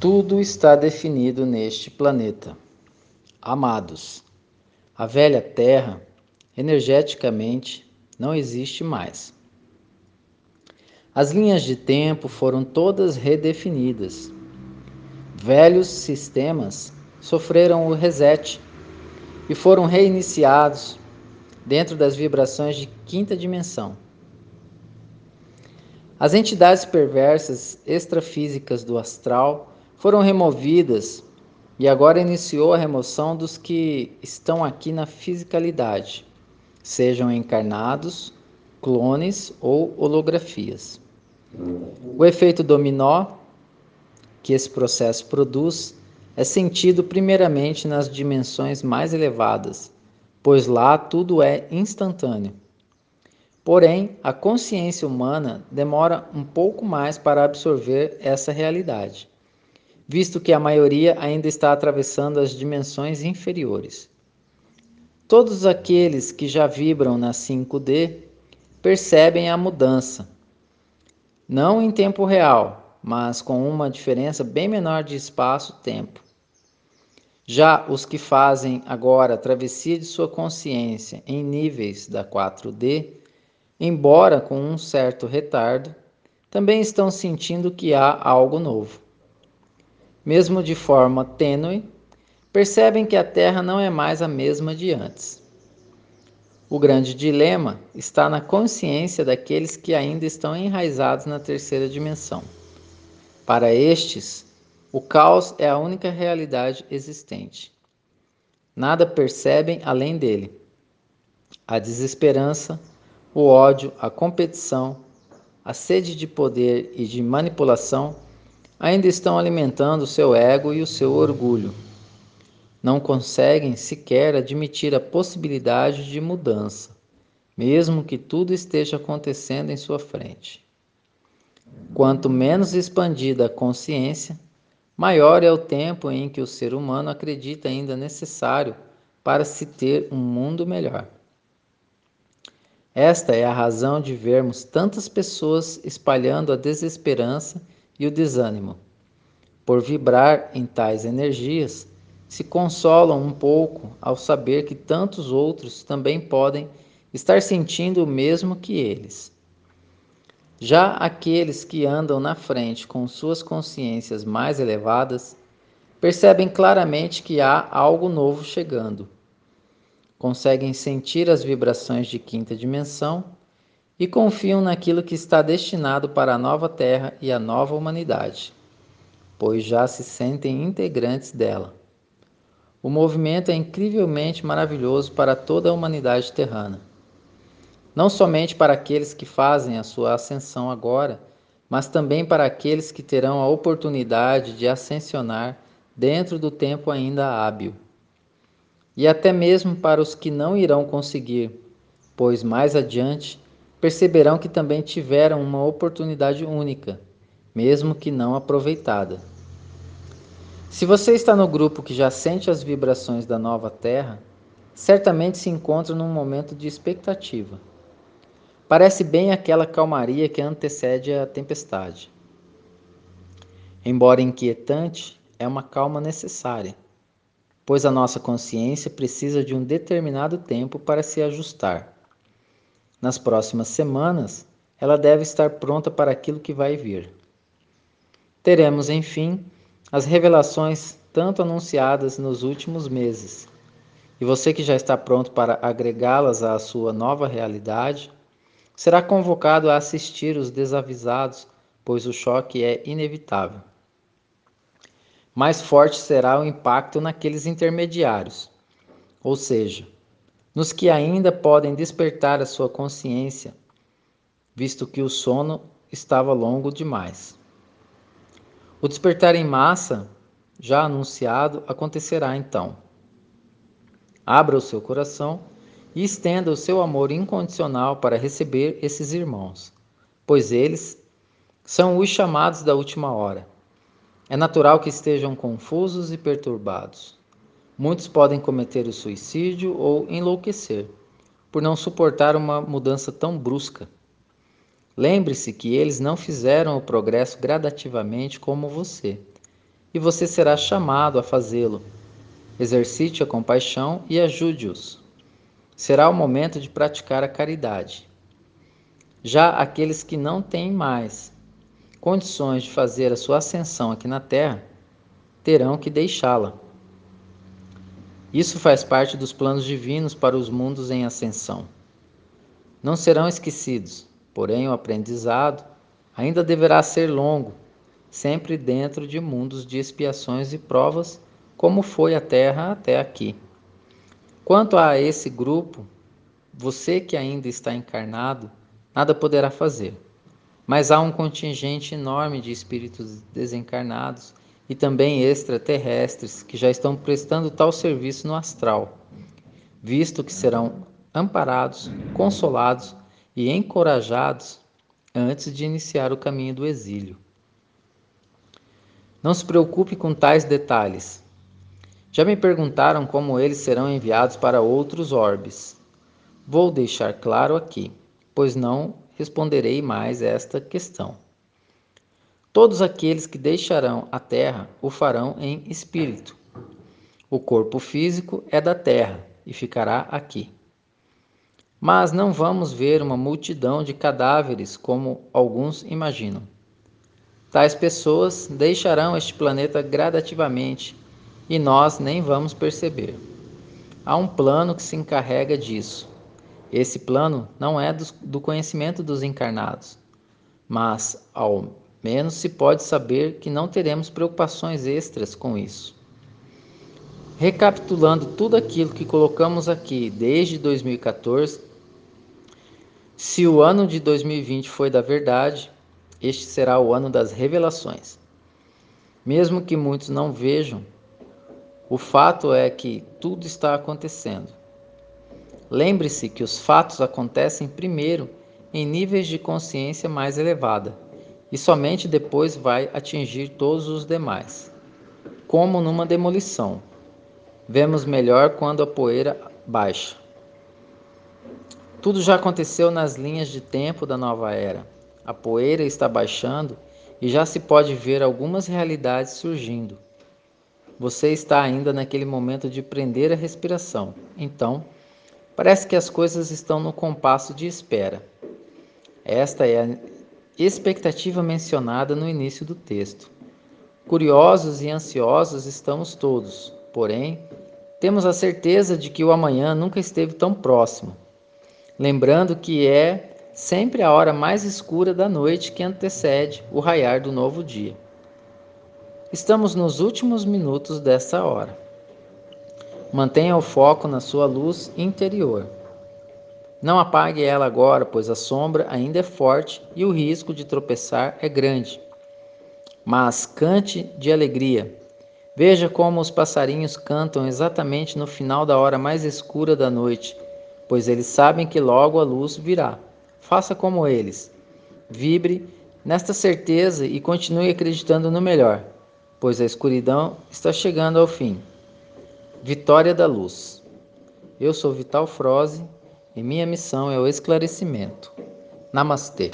Tudo está definido neste planeta. Amados, a velha Terra, energeticamente, não existe mais. As linhas de tempo foram todas redefinidas. Velhos sistemas sofreram o reset e foram reiniciados dentro das vibrações de quinta dimensão. As entidades perversas extrafísicas do astral foram removidas e agora iniciou a remoção dos que estão aqui na fisicalidade, sejam encarnados, clones ou holografias. O efeito dominó que esse processo produz é sentido primeiramente nas dimensões mais elevadas, pois lá tudo é instantâneo. Porém, a consciência humana demora um pouco mais para absorver essa realidade visto que a maioria ainda está atravessando as dimensões inferiores. Todos aqueles que já vibram na 5D percebem a mudança, não em tempo real, mas com uma diferença bem menor de espaço-tempo. Já os que fazem agora a travessia de sua consciência em níveis da 4D, embora com um certo retardo, também estão sentindo que há algo novo mesmo de forma tênue, percebem que a Terra não é mais a mesma de antes. O grande dilema está na consciência daqueles que ainda estão enraizados na terceira dimensão. Para estes, o caos é a única realidade existente. Nada percebem além dele. A desesperança, o ódio, a competição, a sede de poder e de manipulação ainda estão alimentando o seu ego e o seu orgulho. Não conseguem sequer admitir a possibilidade de mudança, mesmo que tudo esteja acontecendo em sua frente. Quanto menos expandida a consciência, maior é o tempo em que o ser humano acredita ainda necessário para se ter um mundo melhor. Esta é a razão de vermos tantas pessoas espalhando a desesperança e o desânimo. Por vibrar em tais energias, se consolam um pouco ao saber que tantos outros também podem estar sentindo o mesmo que eles. Já aqueles que andam na frente com suas consciências mais elevadas percebem claramente que há algo novo chegando. Conseguem sentir as vibrações de quinta dimensão e confiam naquilo que está destinado para a nova Terra e a nova humanidade, pois já se sentem integrantes dela. O movimento é incrivelmente maravilhoso para toda a humanidade terrana. Não somente para aqueles que fazem a sua ascensão agora, mas também para aqueles que terão a oportunidade de ascensionar dentro do tempo ainda hábil. E até mesmo para os que não irão conseguir, pois mais adiante perceberão que também tiveram uma oportunidade única, mesmo que não aproveitada. Se você está no grupo que já sente as vibrações da nova Terra, certamente se encontra num momento de expectativa. Parece bem aquela calmaria que antecede a tempestade. Embora inquietante, é uma calma necessária, pois a nossa consciência precisa de um determinado tempo para se ajustar. Nas próximas semanas, ela deve estar pronta para aquilo que vai vir. Teremos, enfim, as revelações tanto anunciadas nos últimos meses. E você que já está pronto para agregá-las à sua nova realidade, será convocado a assistir os desavisados, pois o choque é inevitável. Mais forte será o impacto naqueles intermediários, ou seja, nos que ainda podem despertar a sua consciência, visto que o sono estava longo demais. O despertar em massa, já anunciado, acontecerá então. Abra o seu coração e estenda o seu amor incondicional para receber esses irmãos, pois eles são os chamados da última hora. É natural que estejam confusos e perturbados. Muitos podem cometer o suicídio ou enlouquecer, por não suportar uma mudança tão brusca. Lembre-se que eles não fizeram o progresso gradativamente como você. e você será chamado a fazê-lo. Exercite a compaixão e ajude-os. Será o momento de praticar a caridade. Já aqueles que não têm mais condições de fazer a sua ascensão aqui na Terra terão que deixá-la. Isso faz parte dos planos divinos para os mundos em ascensão. Não serão esquecidos, porém o aprendizado ainda deverá ser longo, sempre dentro de mundos de expiações e provas, como foi a Terra até aqui. Quanto a esse grupo, você que ainda está encarnado, nada poderá fazer. Mas há um contingente enorme de espíritos desencarnados e também extraterrestres que já estão prestando tal serviço no astral, visto que serão amparados, consolados e encorajados antes de iniciar o caminho do exílio. Não se preocupe com tais detalhes. Já me perguntaram como eles serão enviados para outros orbes. Vou deixar claro aqui, pois não responderei mais esta questão. Todos aqueles que deixarão a terra o farão em espírito. O corpo físico é da terra e ficará aqui. Mas não vamos ver uma multidão de cadáveres como alguns imaginam. Tais pessoas deixarão este planeta gradativamente e nós nem vamos perceber. Há um plano que se encarrega disso. Esse plano não é do conhecimento dos encarnados, mas ao menos se pode saber que não teremos preocupações extras com isso. Recapitulando tudo aquilo que colocamos aqui desde 2014, se o ano de 2020 foi da verdade, este será o ano das revelações. Mesmo que muitos não vejam, o fato é que tudo está acontecendo. Lembre-se que os fatos acontecem primeiro em níveis de consciência mais elevada e somente depois vai atingir todos os demais. Como numa demolição. Vemos melhor quando a poeira baixa. Tudo já aconteceu nas linhas de tempo da nova era. A poeira está baixando e já se pode ver algumas realidades surgindo. Você está ainda naquele momento de prender a respiração. Então, parece que as coisas estão no compasso de espera. Esta é a expectativa mencionada no início do texto. Curiosos e ansiosos estamos todos, porém, temos a certeza de que o amanhã nunca esteve tão próximo lembrando que é sempre a hora mais escura da noite que antecede o raiar do novo dia. Estamos nos últimos minutos dessa hora. Mantenha o foco na sua luz interior. Não apague ela agora, pois a sombra ainda é forte e o risco de tropeçar é grande. Mas cante de alegria. Veja como os passarinhos cantam exatamente no final da hora mais escura da noite pois eles sabem que logo a luz virá. Faça como eles. Vibre nesta certeza e continue acreditando no melhor, pois a escuridão está chegando ao fim. Vitória da luz. Eu sou Vital Froze e minha missão é o esclarecimento. Namastê.